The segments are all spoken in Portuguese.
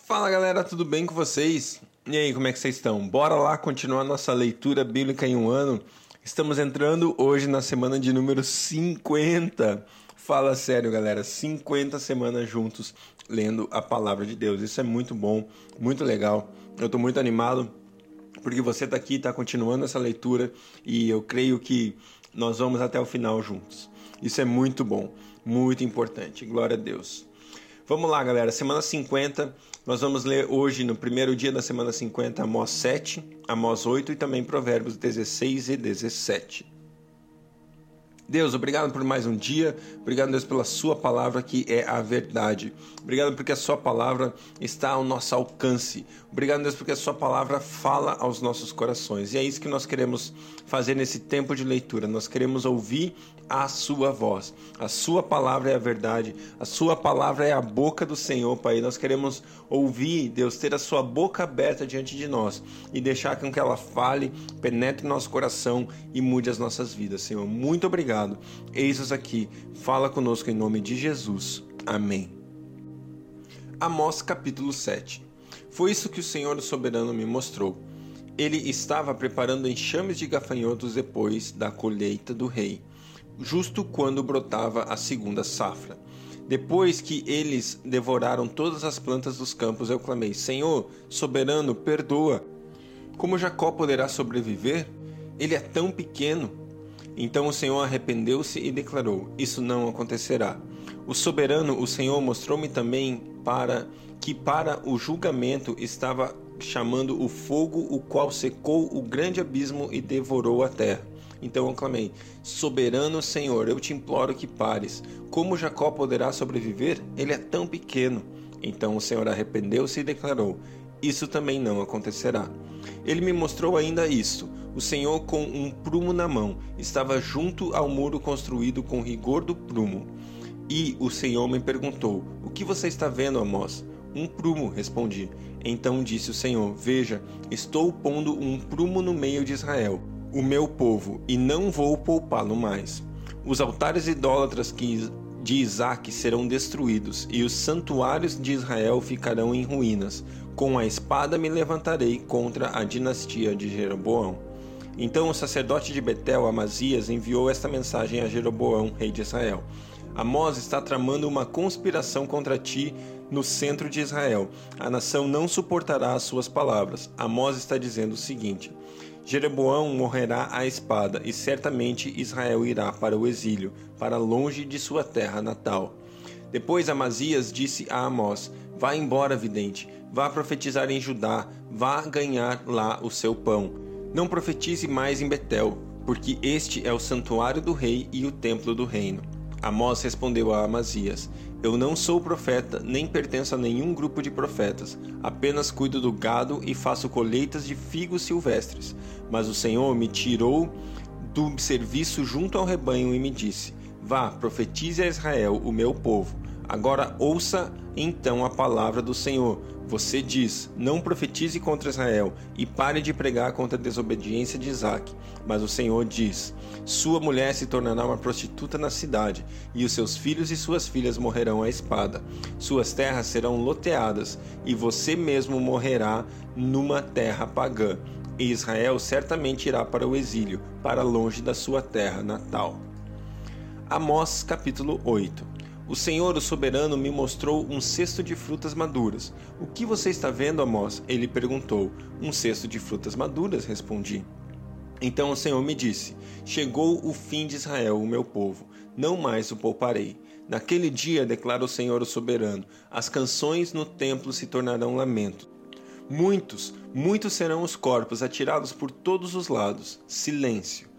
Fala galera, tudo bem com vocês? E aí, como é que vocês estão? Bora lá continuar nossa leitura bíblica em um ano. Estamos entrando hoje na semana de número 50. Fala sério, galera, 50 semanas juntos lendo a palavra de Deus. Isso é muito bom, muito legal. Eu estou muito animado porque você está aqui, está continuando essa leitura e eu creio que nós vamos até o final juntos. Isso é muito bom, muito importante. Glória a Deus. Vamos lá, galera. Semana 50, nós vamos ler hoje, no primeiro dia da semana 50, Amós 7, Amós 8 e também Provérbios 16 e 17. Deus, obrigado por mais um dia. Obrigado, Deus, pela Sua palavra que é a verdade. Obrigado porque a Sua palavra está ao nosso alcance. Obrigado, Deus, porque a Sua palavra fala aos nossos corações. E é isso que nós queremos fazer nesse tempo de leitura. Nós queremos ouvir a Sua voz. A Sua palavra é a verdade. A Sua palavra é a boca do Senhor, Pai. Nós queremos ouvir, Deus, ter a Sua boca aberta diante de nós e deixar com que ela fale, penetre nosso coração e mude as nossas vidas, Senhor. Muito obrigado obrigado. Eis-nos aqui, fala conosco em nome de Jesus. Amém. Amós capítulo 7 Foi isso que o Senhor soberano me mostrou. Ele estava preparando enxames de gafanhotos depois da colheita do rei, justo quando brotava a segunda safra. Depois que eles devoraram todas as plantas dos campos, eu clamei: Senhor, soberano, perdoa. Como Jacó poderá sobreviver? Ele é tão pequeno. Então o Senhor arrependeu-se e declarou: Isso não acontecerá. O soberano, o Senhor, mostrou-me também para que para o julgamento estava chamando o fogo, o qual secou o grande abismo e devorou a terra. Então eu clamei: Soberano Senhor, eu te imploro que pares. Como Jacó poderá sobreviver? Ele é tão pequeno. Então o Senhor arrependeu-se e declarou: Isso também não acontecerá. Ele me mostrou ainda isto o Senhor, com um prumo na mão, estava junto ao muro construído com rigor do prumo. E o Senhor me perguntou: O que você está vendo, Amós? Um prumo, respondi. Então disse o Senhor: Veja, estou pondo um prumo no meio de Israel, o meu povo, e não vou poupá-lo mais. Os altares idólatras que de Isaac serão destruídos, e os santuários de Israel ficarão em ruínas. Com a espada me levantarei contra a dinastia de Jeroboão. Então o sacerdote de Betel, Amazias, enviou esta mensagem a Jeroboão, rei de Israel. Amós está tramando uma conspiração contra ti no centro de Israel. A nação não suportará as suas palavras. Amós está dizendo o seguinte: Jeroboão morrerá à espada, e certamente Israel irá para o exílio, para longe de sua terra natal. Depois Amazias disse a Amós: Vá embora, vidente, vá profetizar em Judá, vá ganhar lá o seu pão. Não profetize mais em Betel, porque este é o santuário do rei e o templo do reino. Amós respondeu a Amazias: Eu não sou profeta, nem pertenço a nenhum grupo de profetas. Apenas cuido do gado e faço colheitas de figos silvestres. Mas o Senhor me tirou do serviço junto ao rebanho e me disse: Vá, profetize a Israel, o meu povo. Agora ouça então a palavra do Senhor você diz: Não profetize contra Israel e pare de pregar contra a desobediência de Isaac. Mas o Senhor diz: Sua mulher se tornará uma prostituta na cidade, e os seus filhos e suas filhas morrerão à espada. Suas terras serão loteadas, e você mesmo morrerá numa terra pagã. E Israel certamente irá para o exílio, para longe da sua terra natal. Amós capítulo 8 o Senhor, o soberano, me mostrou um cesto de frutas maduras. O que você está vendo, Amós? Ele perguntou. Um cesto de frutas maduras, respondi. Então o Senhor me disse: Chegou o fim de Israel, o meu povo. Não mais o pouparei. Naquele dia, declara o Senhor o soberano, as canções no templo se tornarão lamento. Muitos, muitos serão os corpos atirados por todos os lados. Silêncio.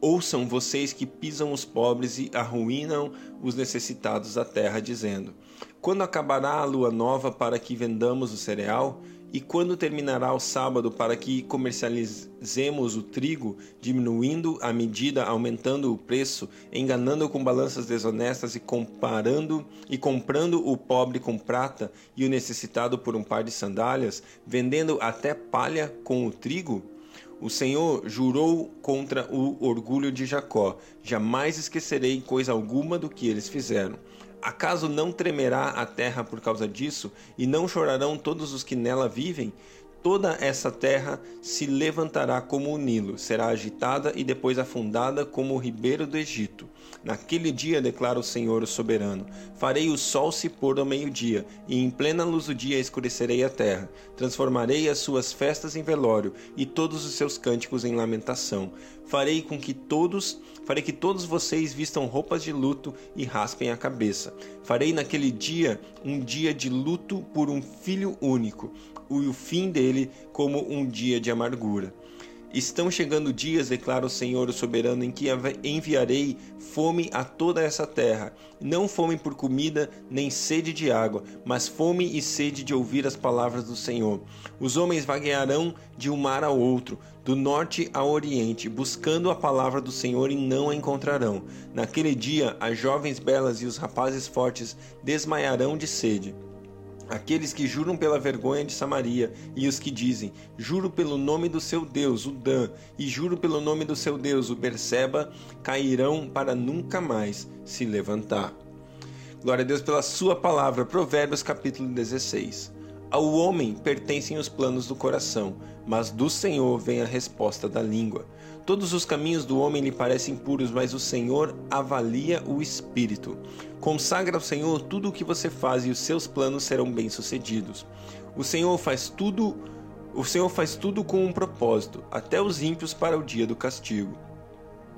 Ouçam vocês que pisam os pobres e arruinam os necessitados da terra, dizendo: Quando acabará a lua nova para que vendamos o cereal? E quando terminará o sábado para que comercializemos o trigo, diminuindo a medida, aumentando o preço, enganando com balanças desonestas e comparando e comprando o pobre com prata e o necessitado por um par de sandálias, vendendo até palha com o trigo? O Senhor jurou contra o orgulho de Jacó: jamais esquecerei coisa alguma do que eles fizeram. Acaso não tremerá a terra por causa disso, e não chorarão todos os que nela vivem? Toda essa terra se levantará como o Nilo, será agitada e depois afundada como o ribeiro do Egito. Naquele dia, declara o Senhor o soberano, farei o sol se pôr ao meio-dia, e em plena luz do dia escurecerei a terra. Transformarei as suas festas em velório e todos os seus cânticos em lamentação. Farei com que todos, farei que todos vocês vistam roupas de luto e raspem a cabeça. Farei naquele dia um dia de luto por um filho único o fim dele como um dia de amargura. Estão chegando dias, declara o Senhor o soberano, em que enviarei fome a toda essa terra, não fome por comida, nem sede de água, mas fome e sede de ouvir as palavras do Senhor. Os homens vaguearão de um mar ao outro, do norte ao oriente, buscando a palavra do Senhor e não a encontrarão. Naquele dia, as jovens belas e os rapazes fortes desmaiarão de sede aqueles que juram pela vergonha de Samaria, e os que dizem: Juro pelo nome do seu Deus, o Dan, e juro pelo nome do seu Deus, o Berseba, cairão para nunca mais se levantar. Glória a Deus pela sua palavra. Provérbios capítulo 16. Ao homem pertencem os planos do coração, mas do Senhor vem a resposta da língua. Todos os caminhos do homem lhe parecem puros, mas o Senhor avalia o espírito. Consagra ao Senhor tudo o que você faz e os seus planos serão bem-sucedidos. O Senhor faz tudo, o Senhor faz tudo com um propósito, até os ímpios para o dia do castigo.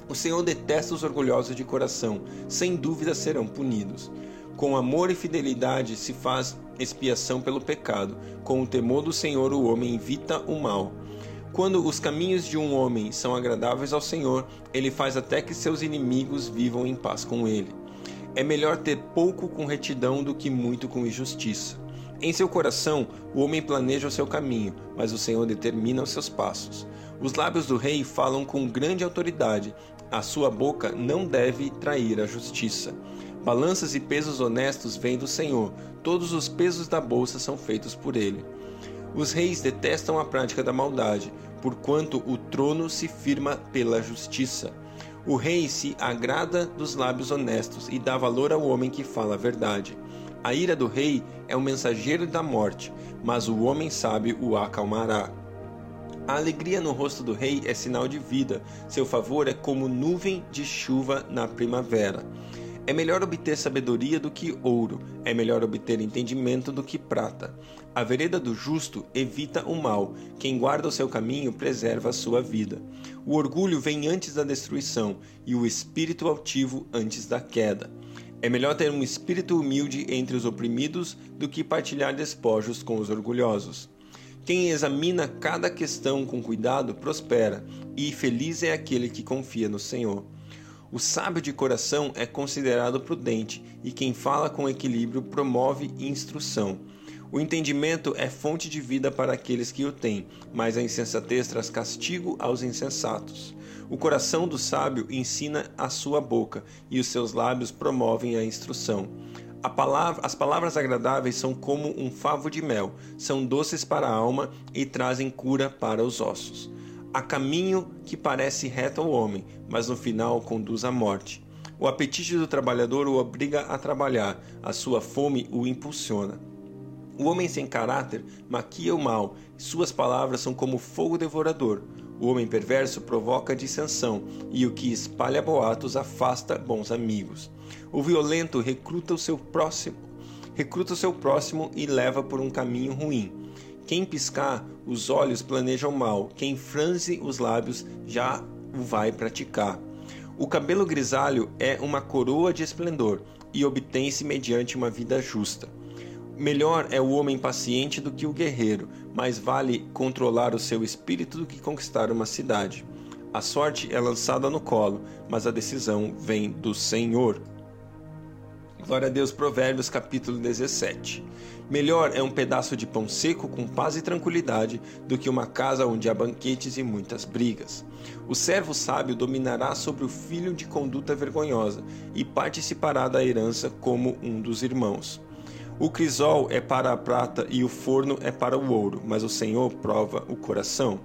O Senhor detesta os orgulhosos de coração, sem dúvida serão punidos. Com amor e fidelidade se faz expiação pelo pecado. Com o temor do Senhor, o homem evita o mal. Quando os caminhos de um homem são agradáveis ao Senhor, ele faz até que seus inimigos vivam em paz com ele. É melhor ter pouco com retidão do que muito com injustiça. Em seu coração, o homem planeja o seu caminho, mas o Senhor determina os seus passos. Os lábios do rei falam com grande autoridade, a sua boca não deve trair a justiça. Balanças e pesos honestos vêm do Senhor, todos os pesos da bolsa são feitos por ele. Os reis detestam a prática da maldade, porquanto o trono se firma pela justiça. O rei se agrada dos lábios honestos e dá valor ao homem que fala a verdade. A ira do rei é o mensageiro da morte, mas o homem sábio o acalmará. A alegria no rosto do rei é sinal de vida, seu favor é como nuvem de chuva na primavera. É melhor obter sabedoria do que ouro, é melhor obter entendimento do que prata. A vereda do justo evita o mal, quem guarda o seu caminho preserva a sua vida. O orgulho vem antes da destruição e o espírito altivo antes da queda. É melhor ter um espírito humilde entre os oprimidos do que partilhar despojos com os orgulhosos. Quem examina cada questão com cuidado prospera, e feliz é aquele que confia no Senhor. O sábio de coração é considerado prudente, e quem fala com equilíbrio promove instrução. O entendimento é fonte de vida para aqueles que o têm, mas a insensatez traz castigo aos insensatos. O coração do sábio ensina a sua boca, e os seus lábios promovem a instrução. A palavra, as palavras agradáveis são como um favo de mel, são doces para a alma e trazem cura para os ossos. Há caminho que parece reto ao homem, mas no final conduz à morte. O apetite do trabalhador o obriga a trabalhar, a sua fome o impulsiona. O homem sem caráter maquia o mal, suas palavras são como fogo devorador. O homem perverso provoca dissensão, e o que espalha boatos afasta bons amigos. O violento recruta o seu próximo, recruta o seu próximo e leva por um caminho ruim. Quem piscar os olhos planeja o mal, quem franze os lábios já o vai praticar. O cabelo grisalho é uma coroa de esplendor e obtém-se mediante uma vida justa. Melhor é o homem paciente do que o guerreiro, mais vale controlar o seu espírito do que conquistar uma cidade. A sorte é lançada no colo, mas a decisão vem do Senhor. Glória a Deus, Provérbios capítulo 17. Melhor é um pedaço de pão seco com paz e tranquilidade do que uma casa onde há banquetes e muitas brigas. O servo sábio dominará sobre o filho de conduta vergonhosa e participará da herança como um dos irmãos. O crisol é para a prata e o forno é para o ouro, mas o Senhor prova o coração.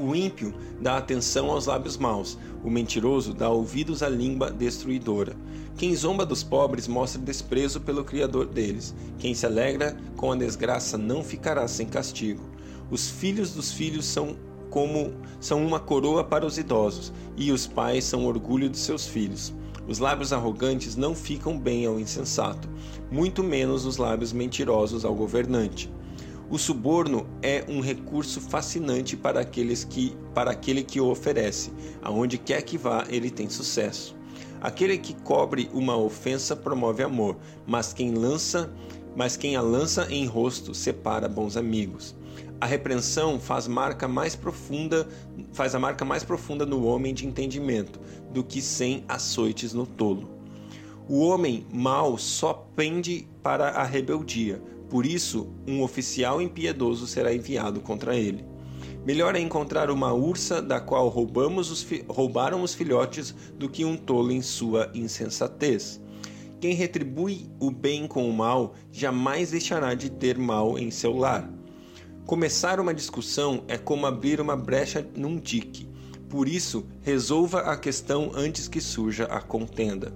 O ímpio dá atenção aos lábios maus, o mentiroso dá ouvidos à língua destruidora. Quem zomba dos pobres mostra desprezo pelo Criador deles. Quem se alegra com a desgraça não ficará sem castigo. Os filhos dos filhos são como são uma coroa para os idosos, e os pais são orgulho de seus filhos. Os lábios arrogantes não ficam bem ao insensato, muito menos os lábios mentirosos ao governante. O suborno é um recurso fascinante para, aqueles que, para aquele que o oferece. Aonde quer que vá, ele tem sucesso. Aquele que cobre uma ofensa promove amor, mas quem lança, mas quem a lança em rosto separa bons amigos. A repreensão faz marca mais profunda, faz a marca mais profunda no homem de entendimento do que cem açoites no tolo. O homem mau só pende para a rebeldia, por isso, um oficial impiedoso será enviado contra ele. Melhor é encontrar uma ursa da qual roubamos os roubaram os filhotes do que um tolo em sua insensatez. Quem retribui o bem com o mal jamais deixará de ter mal em seu lar. Começar uma discussão é como abrir uma brecha num dique. Por isso, resolva a questão antes que surja a contenda.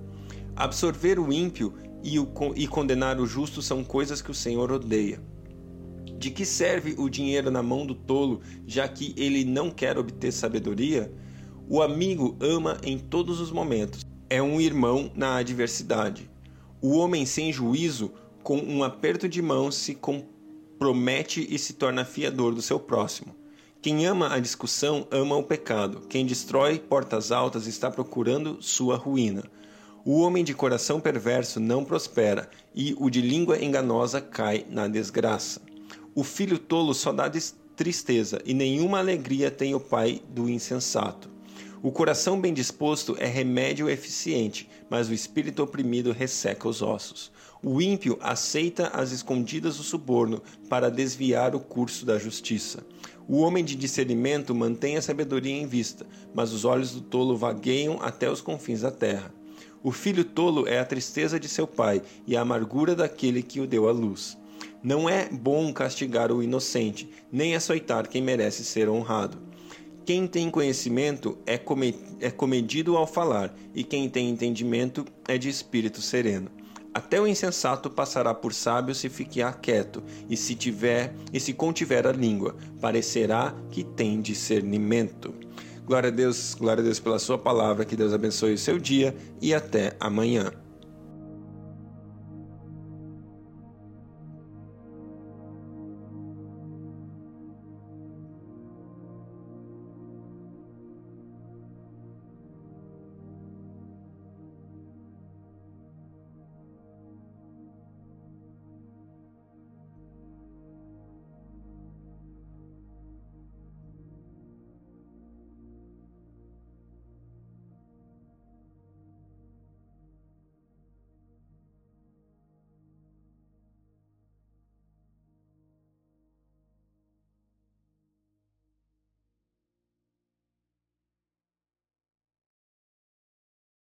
Absorver o ímpio e, o, e condenar o justo são coisas que o Senhor odeia. De que serve o dinheiro na mão do tolo, já que ele não quer obter sabedoria? O amigo ama em todos os momentos, é um irmão na adversidade. O homem sem juízo, com um aperto de mão, se compromete e se torna fiador do seu próximo. Quem ama a discussão ama o pecado. Quem destrói portas altas está procurando sua ruína. O homem de coração perverso não prospera, e o de língua enganosa cai na desgraça. O filho tolo só dá tristeza, e nenhuma alegria tem o pai do insensato. O coração bem disposto é remédio eficiente, mas o espírito oprimido resseca os ossos. O ímpio aceita as escondidas do suborno para desviar o curso da justiça. O homem de discernimento mantém a sabedoria em vista, mas os olhos do tolo vagueiam até os confins da terra. O filho tolo é a tristeza de seu pai e a amargura daquele que o deu à luz. Não é bom castigar o inocente, nem açoitar quem merece ser honrado. Quem tem conhecimento é, é comedido ao falar, e quem tem entendimento é de espírito sereno. Até o insensato passará por sábio se ficar quieto, e se tiver e se contiver a língua, parecerá que tem discernimento. Glória a Deus, glória a Deus pela sua palavra, que Deus abençoe o seu dia e até amanhã.